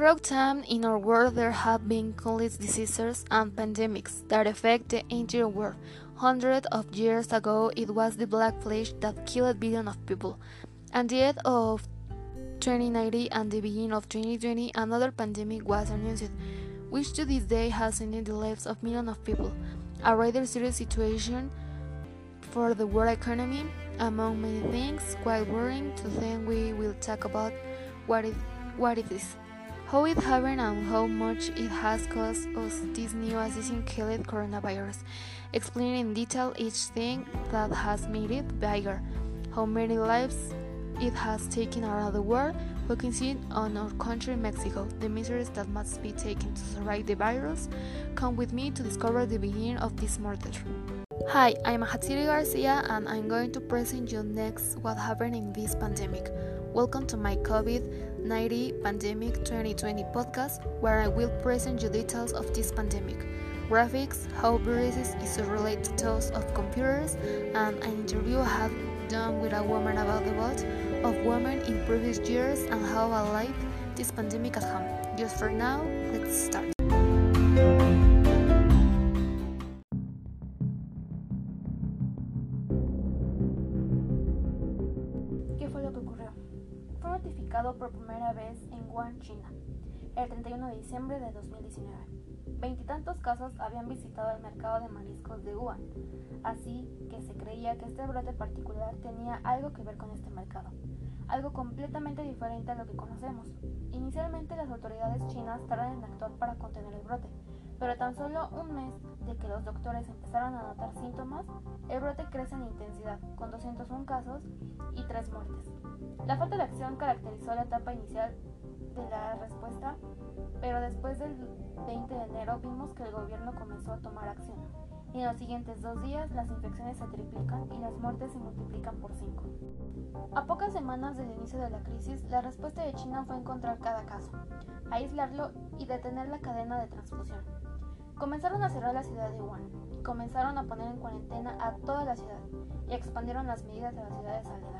Throughout time in our world, there have been countless diseases and pandemics that affect the entire world. Hundreds of years ago, it was the Black Plague that killed billions of people. At the end of 2019 and the beginning of 2020, another pandemic was announced, which to this day has ended the lives of millions of people. A rather serious situation for the world economy, among many things, quite worrying. to think we will talk about what it, what it is how it happened and how much it has cost us this new assassin-killed coronavirus, explaining in detail each thing that has made it bigger, how many lives it has taken around the world, focusing on our country, Mexico, the measures that must be taken to survive the virus. Come with me to discover the beginning of this murder. Hi, I'm Hatsiri Garcia and I'm going to present you next what happened in this pandemic. Welcome to my COVID 19 Pandemic 2020 podcast, where I will present you details of this pandemic, graphics, how viruses is related to those of computers, and an interview I have done with a woman about the vote of women in previous years and how alive this pandemic at home. Just for now, let's start. China, el 31 de diciembre de 2019. Veintitantos casos habían visitado el mercado de mariscos de Wuhan, así que se creía que este brote particular tenía algo que ver con este mercado, algo completamente diferente a lo que conocemos. Inicialmente las autoridades chinas tardan en actuar para contener el brote, pero tan solo un mes de que los doctores empezaron a notar síntomas, el brote crece en intensidad, con 201 casos y 3 muertes. La falta de acción caracterizó la etapa inicial de la respuesta, pero después del 20 de enero vimos que el gobierno comenzó a tomar acción. Y en los siguientes dos días las infecciones se triplican y las muertes se multiplican por 5. A pocas semanas del inicio de la crisis, la respuesta de China fue encontrar cada caso, aislarlo y detener la cadena de transfusión. Comenzaron a cerrar la ciudad de Wuhan, comenzaron a poner en cuarentena a toda la ciudad y expandieron las medidas a las ciudades aledañas.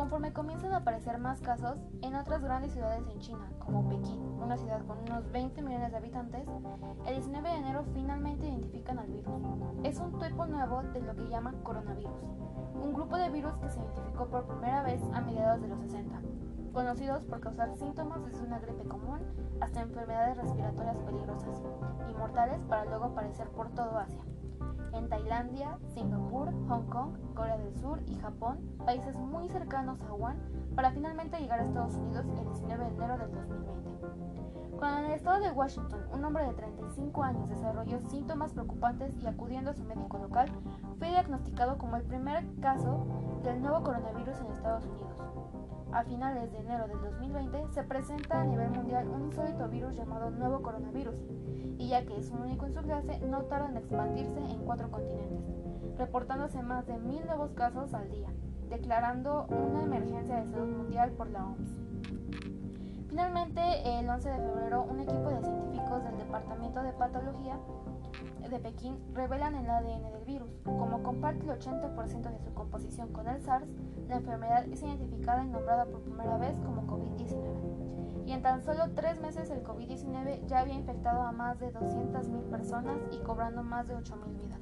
Conforme comienzan a aparecer más casos en otras grandes ciudades en China, como Pekín, una ciudad con unos 20 millones de habitantes, el 19 de enero finalmente identifican al virus. Es un tipo nuevo de lo que llaman coronavirus, un grupo de virus que se identificó por primera vez a mediados de los 60 conocidos por causar síntomas desde una gripe común hasta enfermedades respiratorias peligrosas y mortales para luego aparecer por todo Asia. En Tailandia, Singapur, Hong Kong, Corea del Sur y Japón, países muy cercanos a Wuhan, para finalmente llegar a Estados Unidos el 19 de enero del 2020. Cuando en el estado de Washington un hombre de 35 años desarrolló síntomas preocupantes y acudiendo a su médico local, fue diagnosticado como el primer caso del nuevo coronavirus en Estados Unidos. A finales de enero del 2020 se presenta a nivel mundial un insólito virus llamado nuevo coronavirus, y ya que es un único en su clase, no tarda en expandirse en cuatro continentes, reportándose más de mil nuevos casos al día, declarando una emergencia de salud mundial por la OMS. Finalmente, el 11 de febrero, un equipo de científicos del Departamento de Patología de Pekín revelan el ADN del virus. Como comparte el 80% de su composición con el SARS, la enfermedad es identificada y nombrada por primera vez como COVID-19. Y en tan solo tres meses el COVID-19 ya había infectado a más de 200.000 personas y cobrando más de 8.000 vidas.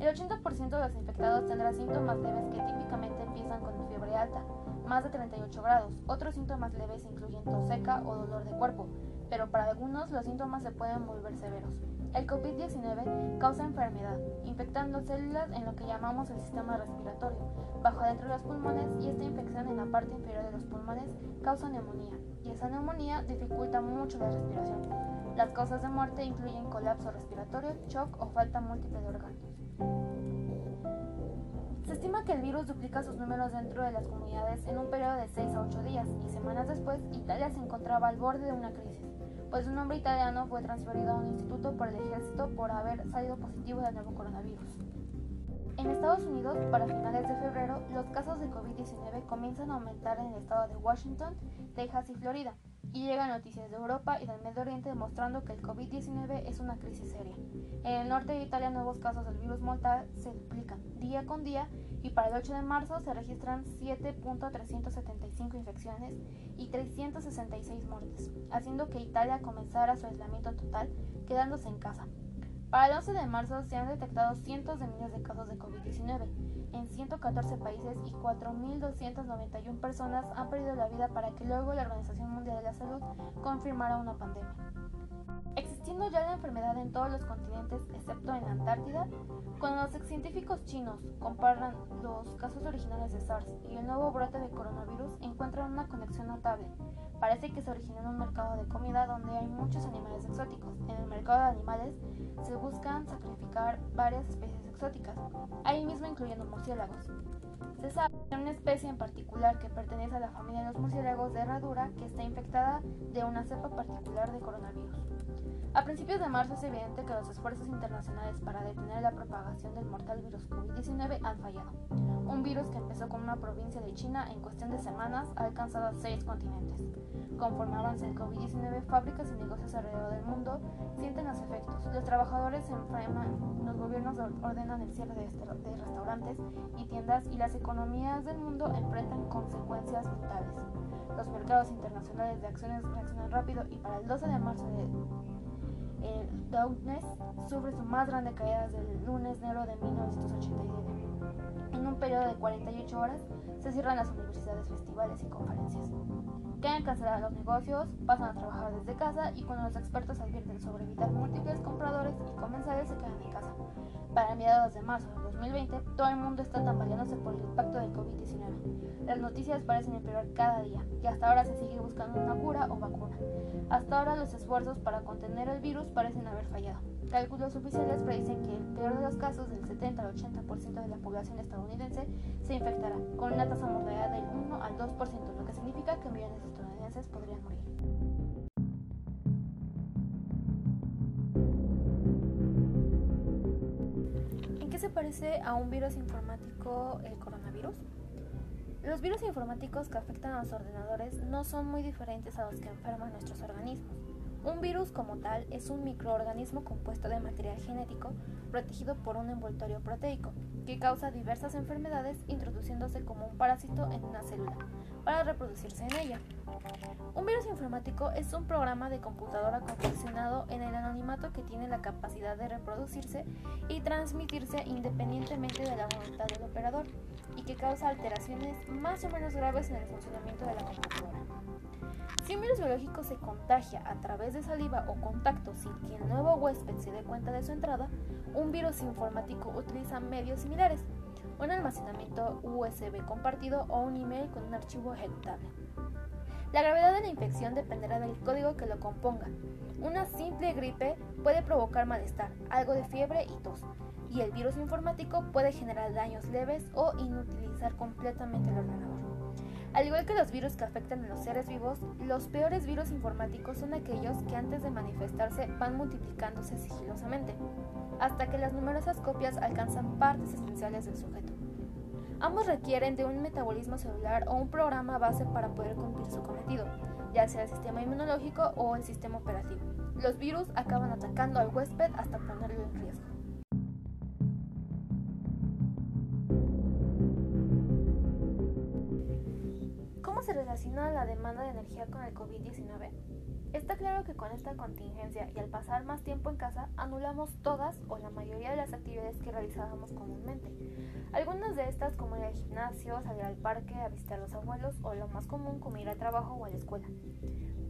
El 80% de los infectados tendrá síntomas leves que típicamente empiezan con fiebre alta, más de 38 grados. Otros síntomas leves incluyen tos seca o dolor de cuerpo, pero para algunos los síntomas se pueden volver severos. El COVID-19 causa enfermedad, infectando células en lo que llamamos el sistema respiratorio, bajo adentro de los pulmones y esta infección en la parte inferior de los pulmones causa neumonía y esa neumonía dificulta mucho la respiración. Las causas de muerte incluyen colapso respiratorio, shock o falta múltiple de órganos. Se estima que el virus duplica sus números dentro de las comunidades en un periodo de 6 a 8 días y semanas después Italia se encontraba al borde de una crisis pues un hombre italiano fue transferido a un instituto por el ejército por haber salido positivo del nuevo coronavirus. En Estados Unidos, para finales de febrero, los casos de COVID-19 comienzan a aumentar en el estado de Washington, Texas y Florida, y llegan noticias de Europa y del Medio Oriente demostrando que el COVID-19 es una crisis seria. En el norte de Italia nuevos casos del virus mortal se duplican día con día y para el 8 de marzo se registran 7.375 infecciones y 366 muertes, haciendo que Italia comenzara su aislamiento total quedándose en casa. Para el 11 de marzo se han detectado cientos de miles de casos de COVID-19 en 114 países y 4.291 personas han perdido la vida para que luego la Organización Mundial de la Salud confirmara una pandemia. Existiendo ya la enfermedad en todos los continentes excepto en la Antártida, cuando los científicos chinos comparan los casos originales de SARS y el nuevo brote de coronavirus, encuentran una conexión notable. Parece que se originó en un mercado de comida donde hay muchos animales exóticos. En el mercado de animales se buscan sacrificar varias especies exóticas, ahí mismo incluyendo murciélagos. Se sabe de una especie en particular que pertenece a la familia de los murciélagos de herradura que está infectada de una cepa particular de coronavirus. A principios de marzo es evidente que los esfuerzos internacionales para detener la propagación del mortal virus COVID-19 han fallado. Un virus que empezó con una provincia de China en cuestión de semanas ha alcanzado seis continentes. Conforme avanza el COVID-19, fábricas y negocios alrededor del mundo sienten los efectos. Los trabajadores se enferman, los gobiernos ordenan el cierre de, este, restaurantes y tiendas y las economías del mundo enfrentan consecuencias brutales. Los mercados internacionales de acciones reaccionan rápido y para el 12 de marzo el Dow sufre su más grande caída desde el lunes negro de 1987. En un periodo de 48 horas se cierran las universidades, festivales y conferencias. Quedan cancelados los negocios, pasan a trabajar desde casa y cuando los expertos advierten sobre evitar múltiples compradores y comensales se quedan en casa. Para mediados de marzo de 2020, todo el mundo está tambaleándose por el impacto del COVID-19. Las noticias parecen empeorar cada día y hasta ahora se sigue buscando una cura o vacuna. Hasta ahora los esfuerzos para contener el virus parecen haber fallado. Cálculos oficiales predicen que el peor de los casos, del 70 al 80% de la población estadounidense, se infectará, con una tasa mortalidad del 1 al 2%, lo que significa que millones de estadounidenses podrían morir. Qué se parece a un virus informático el coronavirus? Los virus informáticos que afectan a los ordenadores no son muy diferentes a los que enferman nuestros organismos. Un virus como tal es un microorganismo compuesto de material genético protegido por un envoltorio proteico que causa diversas enfermedades introduciéndose como un parásito en una célula para reproducirse en ella. Un virus informático es un programa de computadora confeccionado en el anonimato que tiene la capacidad de reproducirse y transmitirse independientemente de la voluntad del operador y que causa alteraciones más o menos graves en el funcionamiento de la computadora. Si un virus biológico se contagia a través de saliva o contacto sin que el nuevo huésped se dé cuenta de su entrada, un virus informático utiliza medios similares, un almacenamiento USB compartido o un email con un archivo ejecutable. La gravedad de la infección dependerá del código que lo componga. Una simple gripe puede provocar malestar, algo de fiebre y tos, y el virus informático puede generar daños leves o inutilizar completamente el ordenador. Al igual que los virus que afectan a los seres vivos, los peores virus informáticos son aquellos que antes de manifestarse van multiplicándose sigilosamente, hasta que las numerosas copias alcanzan partes esenciales del sujeto. Ambos requieren de un metabolismo celular o un programa base para poder cumplir su cometido, ya sea el sistema inmunológico o el sistema operativo. Los virus acaban atacando al huésped hasta ponerlo en riesgo. Se relaciona la demanda de energía con el COVID-19? Está claro que con esta contingencia y al pasar más tiempo en casa, anulamos todas o la mayoría de las actividades que realizábamos comúnmente. Algunas de estas como ir al gimnasio, salir al parque, a visitar a los abuelos o lo más común como ir al trabajo o a la escuela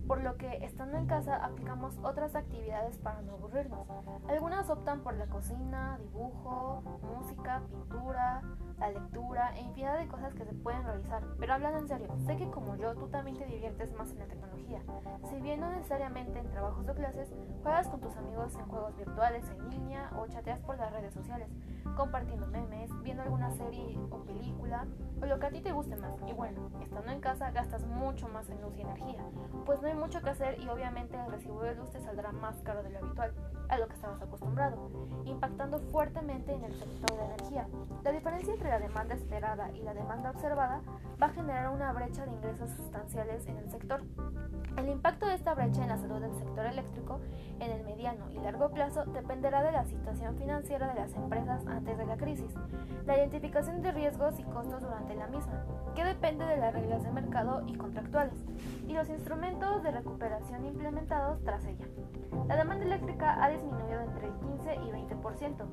por lo que estando en casa aplicamos otras actividades para no aburrirnos. Algunas optan por la cocina, dibujo, música, pintura, la lectura e infinidad de cosas que se pueden realizar. Pero hablando en serio, sé que como yo tú también te diviertes más en la tecnología. Si bien no necesariamente en trabajos o clases, juegas con tus amigos en juegos virtuales en línea o chateas por las redes sociales, compartiendo memes, viendo alguna serie o película o lo que a ti te guste más. Y bueno, estando en casa gastas mucho más en luz y energía, pues no hay mucho que hacer y obviamente el recibo de luz te saldrá más caro de lo habitual, a lo que estabas acostumbrado, impactando fuertemente en el sector de energía. La diferencia entre la demanda esperada y la demanda observada va a generar una brecha de ingresos sustanciales en el sector. El impacto de esta brecha en la salud del sector eléctrico en el mediano y largo plazo dependerá de la situación financiera de las empresas antes de la crisis, la identificación de riesgos y costos durante la misma, que depende de las reglas de mercado y contractuales, y los instrumentos de recuperación implementados tras ella. La demanda eléctrica ha disminuido entre el 15 y 20%.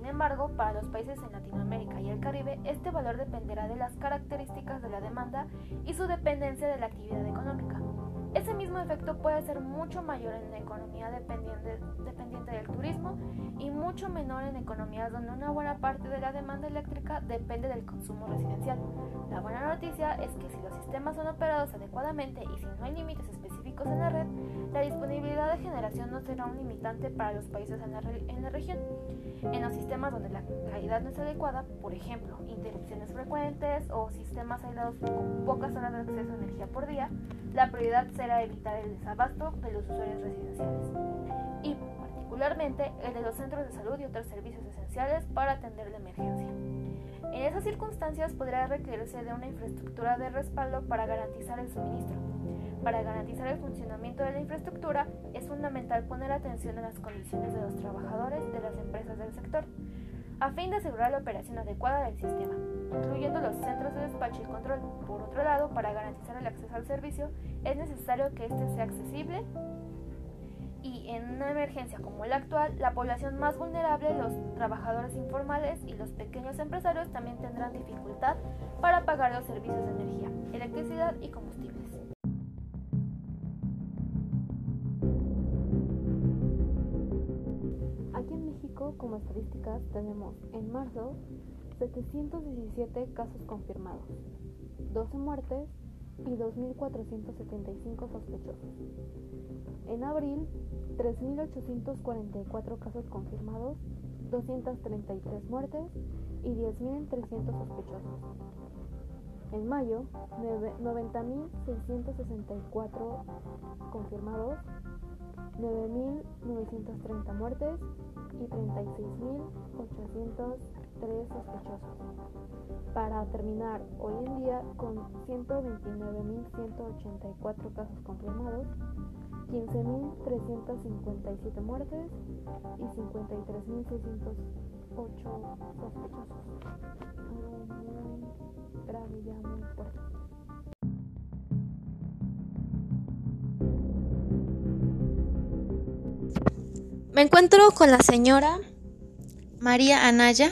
Sin embargo, para los países en Latinoamérica y el Caribe, este valor dependerá de las características de la demanda y su dependencia de la actividad económica. Ese mismo efecto puede ser mucho mayor en la economía dependiente, dependiente, del turismo y mucho menor en economías donde una buena parte de la demanda eléctrica depende del consumo residencial. La buena noticia es que si los sistemas son operados adecuadamente y si no hay límites específicos en la red, la disponibilidad de generación no será un limitante para los países en la, en la región. En los sistemas donde la calidad no es adecuada, por ejemplo, interrupciones frecuentes o sistemas aislados con pocas horas de acceso a energía por día, la prioridad será evitar el desabasto de los usuarios residenciales y particularmente el de los centros de salud y otros servicios esenciales para atender la emergencia. En esas circunstancias podrá requerirse de una infraestructura de respaldo para garantizar el suministro. Para garantizar el funcionamiento de la infraestructura es fundamental poner atención a las condiciones de los trabajadores de las empresas del sector, a fin de asegurar la operación adecuada del sistema, incluyendo los centros de despacho y control. Por otro lado, para garantizar el acceso al servicio, es necesario que éste sea accesible y en una emergencia como la actual, la población más vulnerable, los trabajadores informales y los pequeños empresarios también tendrán dificultad para pagar los servicios de energía, electricidad y combustibles. como estadísticas tenemos en marzo 717 casos confirmados, 12 muertes y 2.475 sospechosos. En abril, 3.844 casos confirmados, 233 muertes y 10.300 sospechosos. En mayo, 90.664 confirmados, 9.930 muertes y 36.803 sospechosos, para terminar hoy en día con 129.184 casos confirmados, 15.357 muertes y 53.608 sospechosos. Algo muy grave ya muy fuerte. Me encuentro con la señora María Anaya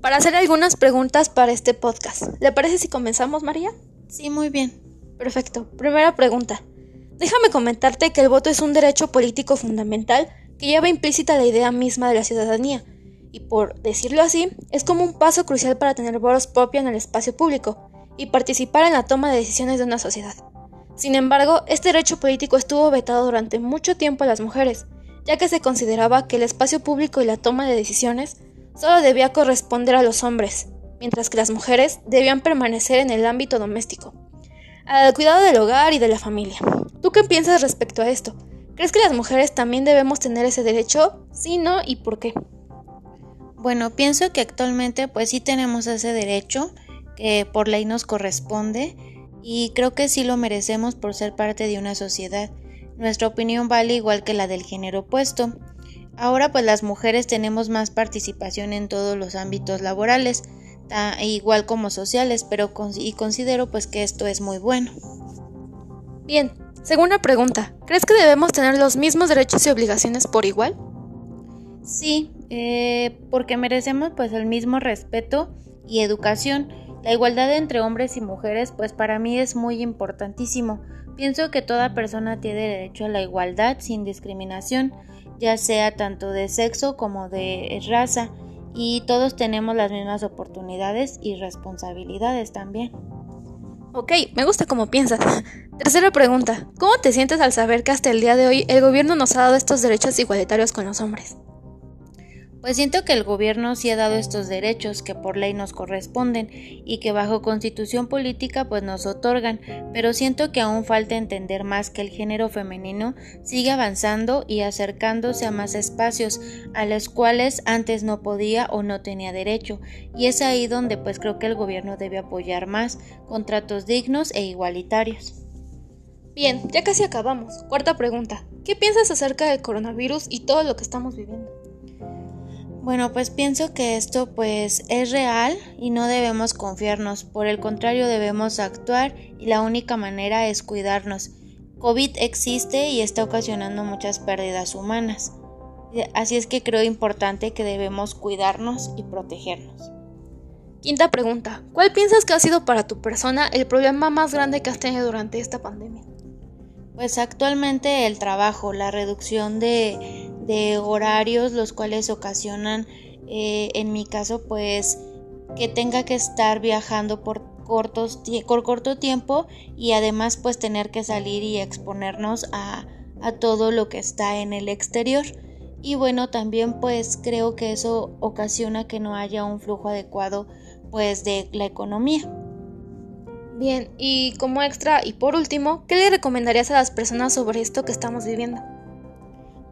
para hacer algunas preguntas para este podcast. ¿Le parece si comenzamos, María? Sí, muy bien. Perfecto. Primera pregunta. Déjame comentarte que el voto es un derecho político fundamental que lleva implícita la idea misma de la ciudadanía, y por decirlo así, es como un paso crucial para tener voz propia en el espacio público y participar en la toma de decisiones de una sociedad. Sin embargo, este derecho político estuvo vetado durante mucho tiempo a las mujeres, ya que se consideraba que el espacio público y la toma de decisiones solo debía corresponder a los hombres, mientras que las mujeres debían permanecer en el ámbito doméstico, al cuidado del hogar y de la familia. ¿Tú qué piensas respecto a esto? ¿Crees que las mujeres también debemos tener ese derecho? Sí, no y por qué. Bueno, pienso que actualmente pues sí tenemos ese derecho que por ley nos corresponde y creo que sí lo merecemos por ser parte de una sociedad. Nuestra opinión vale igual que la del género opuesto. Ahora pues las mujeres tenemos más participación en todos los ámbitos laborales, igual como sociales, pero y considero pues que esto es muy bueno. Bien, segunda pregunta, ¿crees que debemos tener los mismos derechos y obligaciones por igual? Sí, eh, porque merecemos pues el mismo respeto y educación. La igualdad entre hombres y mujeres pues para mí es muy importantísimo Pienso que toda persona tiene derecho a la igualdad sin discriminación, ya sea tanto de sexo como de raza, y todos tenemos las mismas oportunidades y responsabilidades también. Ok, me gusta cómo piensas. Tercera pregunta, ¿cómo te sientes al saber que hasta el día de hoy el gobierno nos ha dado estos derechos igualitarios con los hombres? Pues siento que el gobierno sí ha dado estos derechos que por ley nos corresponden y que bajo constitución política pues nos otorgan, pero siento que aún falta entender más que el género femenino sigue avanzando y acercándose a más espacios a los cuales antes no podía o no tenía derecho, y es ahí donde pues creo que el gobierno debe apoyar más, con tratos dignos e igualitarios. Bien, ya casi acabamos. Cuarta pregunta. ¿Qué piensas acerca del coronavirus y todo lo que estamos viviendo? Bueno, pues pienso que esto pues es real y no debemos confiarnos, por el contrario debemos actuar y la única manera es cuidarnos. COVID existe y está ocasionando muchas pérdidas humanas. Así es que creo importante que debemos cuidarnos y protegernos. Quinta pregunta. ¿Cuál piensas que ha sido para tu persona el problema más grande que has tenido durante esta pandemia? Pues actualmente el trabajo, la reducción de, de horarios los cuales ocasionan eh, en mi caso pues que tenga que estar viajando por cortos por corto tiempo y además pues tener que salir y exponernos a, a todo lo que está en el exterior y bueno también pues creo que eso ocasiona que no haya un flujo adecuado pues de la economía. Bien, y como extra y por último, ¿qué le recomendarías a las personas sobre esto que estamos viviendo?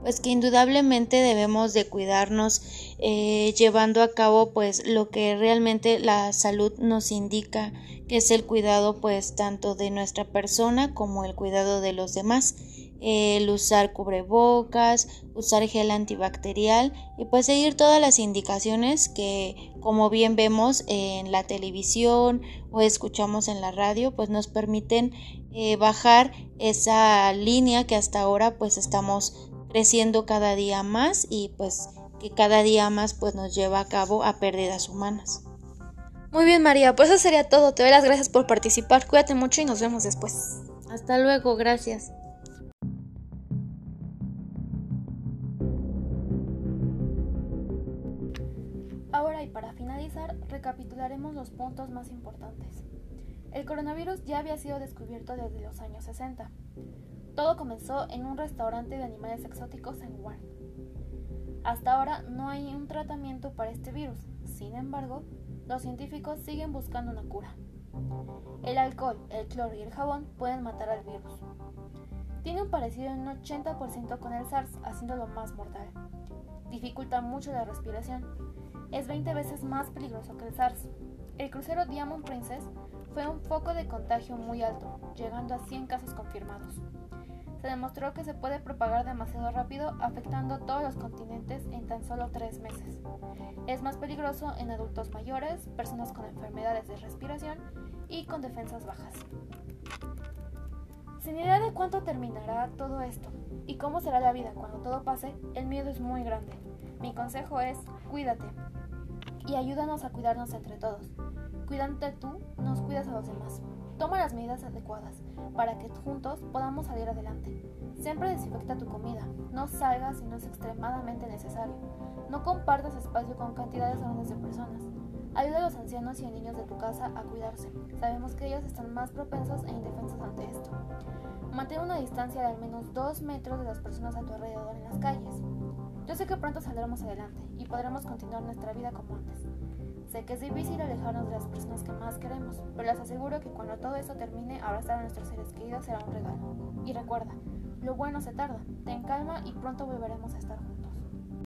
Pues que indudablemente debemos de cuidarnos eh, llevando a cabo pues lo que realmente la salud nos indica que es el cuidado pues tanto de nuestra persona como el cuidado de los demás. El usar cubrebocas, usar gel antibacterial y pues seguir todas las indicaciones que como bien vemos en la televisión o escuchamos en la radio pues nos permiten eh, bajar esa línea que hasta ahora pues estamos creciendo cada día más y pues que cada día más pues nos lleva a cabo a pérdidas humanas. Muy bien María, pues eso sería todo. Te doy las gracias por participar. Cuídate mucho y nos vemos después. Hasta luego, gracias. Ahora y para finalizar, recapitularemos los puntos más importantes. El coronavirus ya había sido descubierto desde los años 60. Todo comenzó en un restaurante de animales exóticos en Wuhan. Hasta ahora no hay un tratamiento para este virus, sin embargo, los científicos siguen buscando una cura. El alcohol, el cloro y el jabón pueden matar al virus. Tiene un parecido en un 80% con el SARS, haciéndolo más mortal. Dificulta mucho la respiración. Es 20 veces más peligroso que el SARS. El crucero Diamond Princess fue un foco de contagio muy alto, llegando a 100 casos confirmados se demostró que se puede propagar demasiado rápido afectando todos los continentes en tan solo tres meses. Es más peligroso en adultos mayores, personas con enfermedades de respiración y con defensas bajas. Sin idea de cuánto terminará todo esto y cómo será la vida cuando todo pase, el miedo es muy grande. Mi consejo es cuídate y ayúdanos a cuidarnos entre todos. Cuidándote tú, nos cuidas a los demás. Toma las medidas adecuadas para que juntos podamos salir adelante. Siempre desinfecta tu comida. No salgas si no es extremadamente necesario. No compartas espacio con cantidades grandes de personas. Ayuda a los ancianos y a niños de tu casa a cuidarse. Sabemos que ellos están más propensos e indefensos ante esto. Mantén una distancia de al menos 2 metros de las personas a tu alrededor en las calles. Yo sé que pronto saldremos adelante y podremos continuar nuestra vida como antes. Sé que es difícil alejarnos de las personas que más queremos, pero les aseguro que cuando todo esto termine, abrazar a nuestros seres queridos será un regalo. Y recuerda, lo bueno se tarda, ten calma y pronto volveremos a estar juntos.